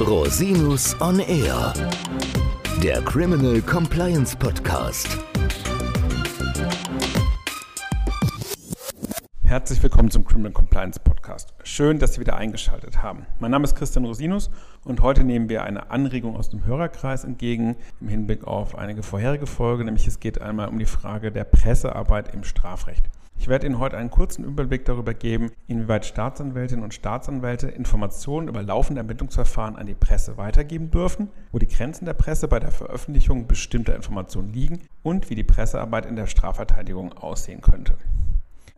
Rosinus on Air, der Criminal Compliance Podcast. Herzlich willkommen zum Criminal Compliance Podcast. Schön, dass Sie wieder eingeschaltet haben. Mein Name ist Christian Rosinus und heute nehmen wir eine Anregung aus dem Hörerkreis entgegen im Hinblick auf einige vorherige Folge, nämlich es geht einmal um die Frage der Pressearbeit im Strafrecht. Ich werde Ihnen heute einen kurzen Überblick darüber geben, inwieweit Staatsanwältinnen und Staatsanwälte Informationen über laufende Ermittlungsverfahren an die Presse weitergeben dürfen, wo die Grenzen der Presse bei der Veröffentlichung bestimmter Informationen liegen und wie die Pressearbeit in der Strafverteidigung aussehen könnte.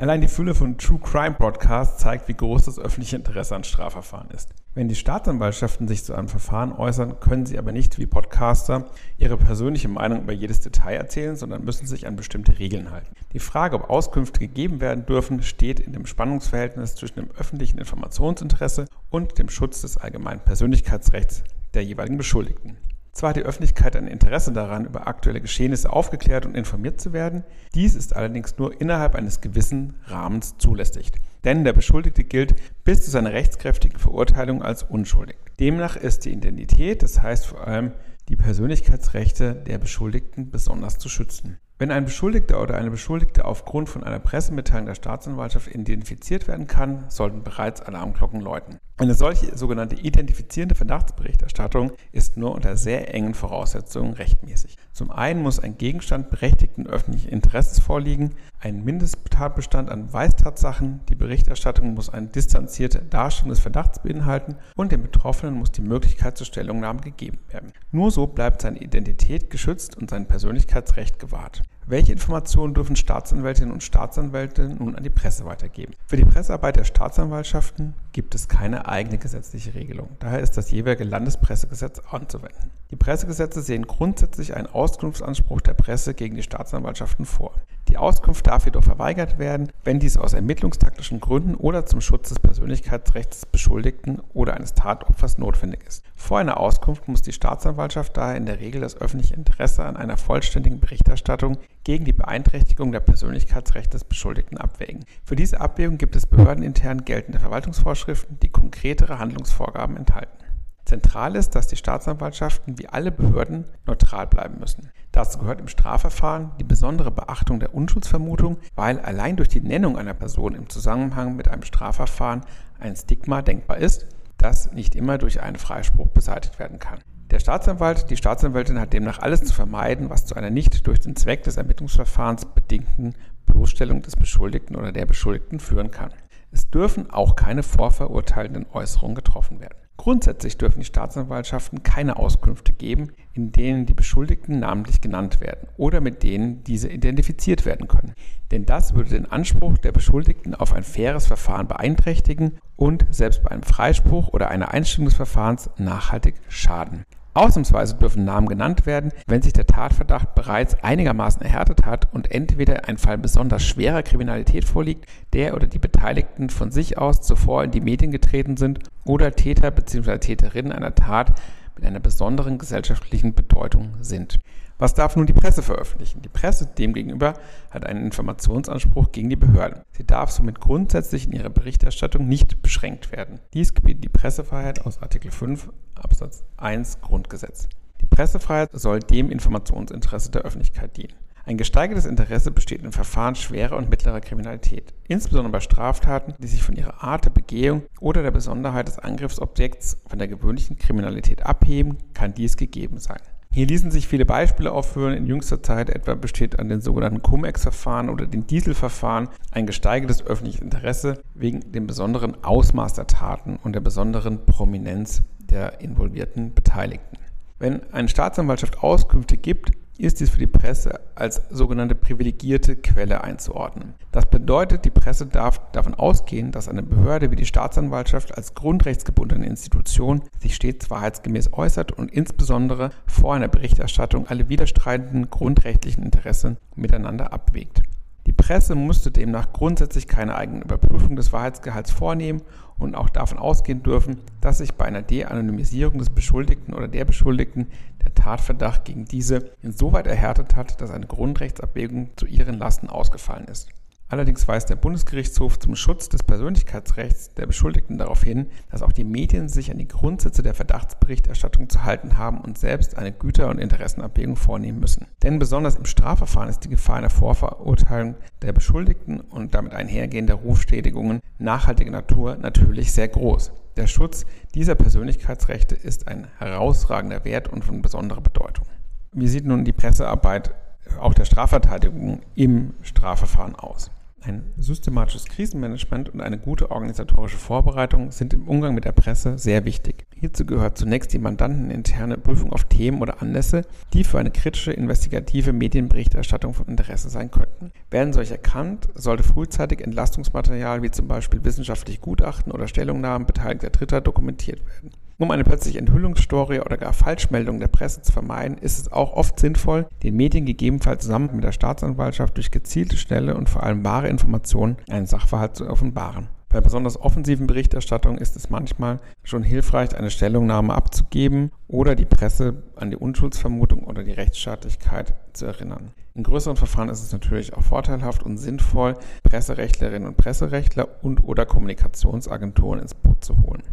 Allein die Fülle von True Crime Broadcasts zeigt, wie groß das öffentliche Interesse an Strafverfahren ist. Wenn die Staatsanwaltschaften sich zu einem Verfahren äußern, können sie aber nicht wie Podcaster ihre persönliche Meinung über jedes Detail erzählen, sondern müssen sich an bestimmte Regeln halten. Die Frage, ob Auskünfte gegeben werden dürfen, steht in dem Spannungsverhältnis zwischen dem öffentlichen Informationsinteresse und dem Schutz des allgemeinen Persönlichkeitsrechts der jeweiligen Beschuldigten. Zwar hat die Öffentlichkeit ein Interesse daran, über aktuelle Geschehnisse aufgeklärt und informiert zu werden, dies ist allerdings nur innerhalb eines gewissen Rahmens zulässig. Denn der Beschuldigte gilt bis zu seiner rechtskräftigen Verurteilung als unschuldig. Demnach ist die Identität, das heißt vor allem die Persönlichkeitsrechte der Beschuldigten besonders zu schützen. Wenn ein Beschuldigter oder eine Beschuldigte aufgrund von einer Pressemitteilung der Staatsanwaltschaft identifiziert werden kann, sollten bereits Alarmglocken läuten. Eine solche sogenannte identifizierende Verdachtsberichterstattung ist nur unter sehr engen Voraussetzungen rechtmäßig. Zum einen muss ein Gegenstand berechtigten öffentlichen Interesses vorliegen, ein Mindesttatbestand an Beweistatsachen, die Berichterstattung muss eine distanzierte Darstellung des Verdachts beinhalten und dem Betroffenen muss die Möglichkeit zur Stellungnahme gegeben werden. Nur so bleibt seine Identität geschützt und sein Persönlichkeitsrecht gewahrt. Welche Informationen dürfen Staatsanwältinnen und Staatsanwälte nun an die Presse weitergeben? Für die Pressearbeit der Staatsanwaltschaften gibt es keine eigene gesetzliche Regelung. Daher ist das jeweilige Landespressegesetz anzuwenden. Die Pressegesetze sehen grundsätzlich einen Auskunftsanspruch der Presse gegen die Staatsanwaltschaften vor. Die Auskunft darf jedoch verweigert werden, wenn dies aus ermittlungstaktischen Gründen oder zum Schutz des Persönlichkeitsrechts des Beschuldigten oder eines Tatopfers notwendig ist. Vor einer Auskunft muss die Staatsanwaltschaft daher in der Regel das öffentliche Interesse an einer vollständigen Berichterstattung gegen die Beeinträchtigung der Persönlichkeitsrechte des Beschuldigten abwägen. Für diese Abwägung gibt es behördenintern geltende Verwaltungsvorschriften, die konkretere Handlungsvorgaben enthalten. Zentral ist, dass die Staatsanwaltschaften wie alle Behörden neutral bleiben müssen. Dazu gehört im Strafverfahren die besondere Beachtung der Unschuldsvermutung, weil allein durch die Nennung einer Person im Zusammenhang mit einem Strafverfahren ein Stigma denkbar ist, das nicht immer durch einen Freispruch beseitigt werden kann. Der Staatsanwalt, die Staatsanwältin hat demnach alles zu vermeiden, was zu einer nicht durch den Zweck des Ermittlungsverfahrens bedingten Bloßstellung des Beschuldigten oder der Beschuldigten führen kann. Es dürfen auch keine vorverurteilenden Äußerungen getroffen werden. Grundsätzlich dürfen die Staatsanwaltschaften keine Auskünfte geben, in denen die Beschuldigten namentlich genannt werden oder mit denen diese identifiziert werden können. Denn das würde den Anspruch der Beschuldigten auf ein faires Verfahren beeinträchtigen und selbst bei einem Freispruch oder einer Einstellung des Verfahrens nachhaltig schaden. Ausnahmsweise dürfen Namen genannt werden, wenn sich der Tatverdacht bereits einigermaßen erhärtet hat und entweder ein Fall besonders schwerer Kriminalität vorliegt, der oder die Beteiligten von sich aus zuvor in die Medien getreten sind oder Täter bzw. Täterinnen einer Tat mit einer besonderen gesellschaftlichen Bedeutung sind. Was darf nun die Presse veröffentlichen? Die Presse demgegenüber hat einen Informationsanspruch gegen die Behörden. Sie darf somit grundsätzlich in ihrer Berichterstattung nicht beschränkt werden. Dies gebietet die Pressefreiheit aus Artikel 5 Absatz 1 Grundgesetz. Die Pressefreiheit soll dem Informationsinteresse der Öffentlichkeit dienen. Ein gesteigertes Interesse besteht in Verfahren schwerer und mittlerer Kriminalität, insbesondere bei Straftaten, die sich von ihrer Art der Begehung oder der Besonderheit des Angriffsobjekts von der gewöhnlichen Kriminalität abheben, kann dies gegeben sein. Hier ließen sich viele Beispiele aufführen. In jüngster Zeit etwa besteht an den sogenannten Cum-Ex-Verfahren oder den Dieselverfahren ein gesteigertes öffentliches Interesse wegen dem besonderen Ausmaß der Taten und der besonderen Prominenz der involvierten Beteiligten. Wenn eine Staatsanwaltschaft Auskünfte gibt, ist dies für die Presse als sogenannte privilegierte Quelle einzuordnen. Das bedeutet, die Presse darf davon ausgehen, dass eine Behörde wie die Staatsanwaltschaft als grundrechtsgebundene Institution sich stets wahrheitsgemäß äußert und insbesondere vor einer Berichterstattung alle widerstreitenden grundrechtlichen Interessen miteinander abwägt. Die Presse musste demnach grundsätzlich keine eigene Überprüfung des Wahrheitsgehalts vornehmen und auch davon ausgehen dürfen, dass sich bei einer De-Anonymisierung des Beschuldigten oder der Beschuldigten der Tatverdacht gegen diese insoweit erhärtet hat, dass eine Grundrechtsabwägung zu ihren Lasten ausgefallen ist. Allerdings weist der Bundesgerichtshof zum Schutz des Persönlichkeitsrechts der Beschuldigten darauf hin, dass auch die Medien sich an die Grundsätze der Verdachtsberichterstattung zu halten haben und selbst eine Güter- und Interessenabwägung vornehmen müssen. Denn besonders im Strafverfahren ist die Gefahr einer Vorverurteilung der Beschuldigten und damit einhergehender Rufschädigungen nachhaltiger Natur natürlich sehr groß. Der Schutz dieser Persönlichkeitsrechte ist ein herausragender Wert und von besonderer Bedeutung. Wie sieht nun die Pressearbeit auch der Strafverteidigung im Strafverfahren aus? Ein systematisches Krisenmanagement und eine gute organisatorische Vorbereitung sind im Umgang mit der Presse sehr wichtig. Hierzu gehört zunächst die mandanteninterne Prüfung auf Themen oder Anlässe, die für eine kritische, investigative Medienberichterstattung von Interesse sein könnten. Werden solche erkannt, sollte frühzeitig Entlastungsmaterial wie zum Beispiel wissenschaftliche Gutachten oder Stellungnahmen beteiligter Dritter dokumentiert werden. Um eine plötzliche Enthüllungsstory oder gar Falschmeldung der Presse zu vermeiden, ist es auch oft sinnvoll, den Medien gegebenenfalls zusammen mit der Staatsanwaltschaft durch gezielte, schnelle und vor allem wahre Informationen einen Sachverhalt zu offenbaren. Bei besonders offensiven Berichterstattungen ist es manchmal schon hilfreich, eine Stellungnahme abzugeben oder die Presse an die Unschuldsvermutung oder die Rechtsstaatlichkeit zu erinnern. In größeren Verfahren ist es natürlich auch vorteilhaft und sinnvoll, Presserechtlerinnen und Presserechtler und oder Kommunikationsagenturen ins Boot zu holen.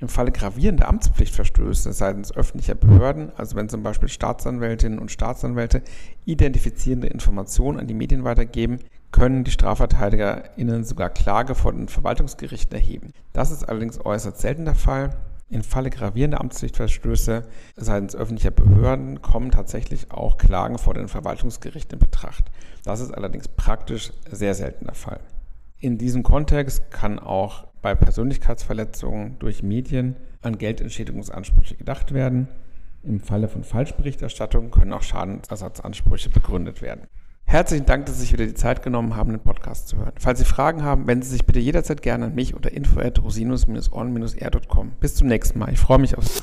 Im Falle gravierender Amtspflichtverstöße seitens öffentlicher Behörden, also wenn zum Beispiel Staatsanwältinnen und Staatsanwälte identifizierende Informationen an die Medien weitergeben, können die StrafverteidigerInnen sogar Klage vor den Verwaltungsgerichten erheben. Das ist allerdings äußerst selten der Fall. Im Falle gravierender Amtspflichtverstöße seitens öffentlicher Behörden kommen tatsächlich auch Klagen vor den Verwaltungsgerichten in Betracht. Das ist allerdings praktisch sehr selten der Fall. In diesem Kontext kann auch bei Persönlichkeitsverletzungen durch Medien an Geldentschädigungsansprüche gedacht werden. Im Falle von Falschberichterstattung können auch Schadensersatzansprüche begründet werden. Herzlichen Dank, dass Sie sich wieder die Zeit genommen haben, den Podcast zu hören. Falls Sie Fragen haben, wenden Sie sich bitte jederzeit gerne an mich unter info@rosinus-on-r.com. Bis zum nächsten Mal. Ich freue mich aufs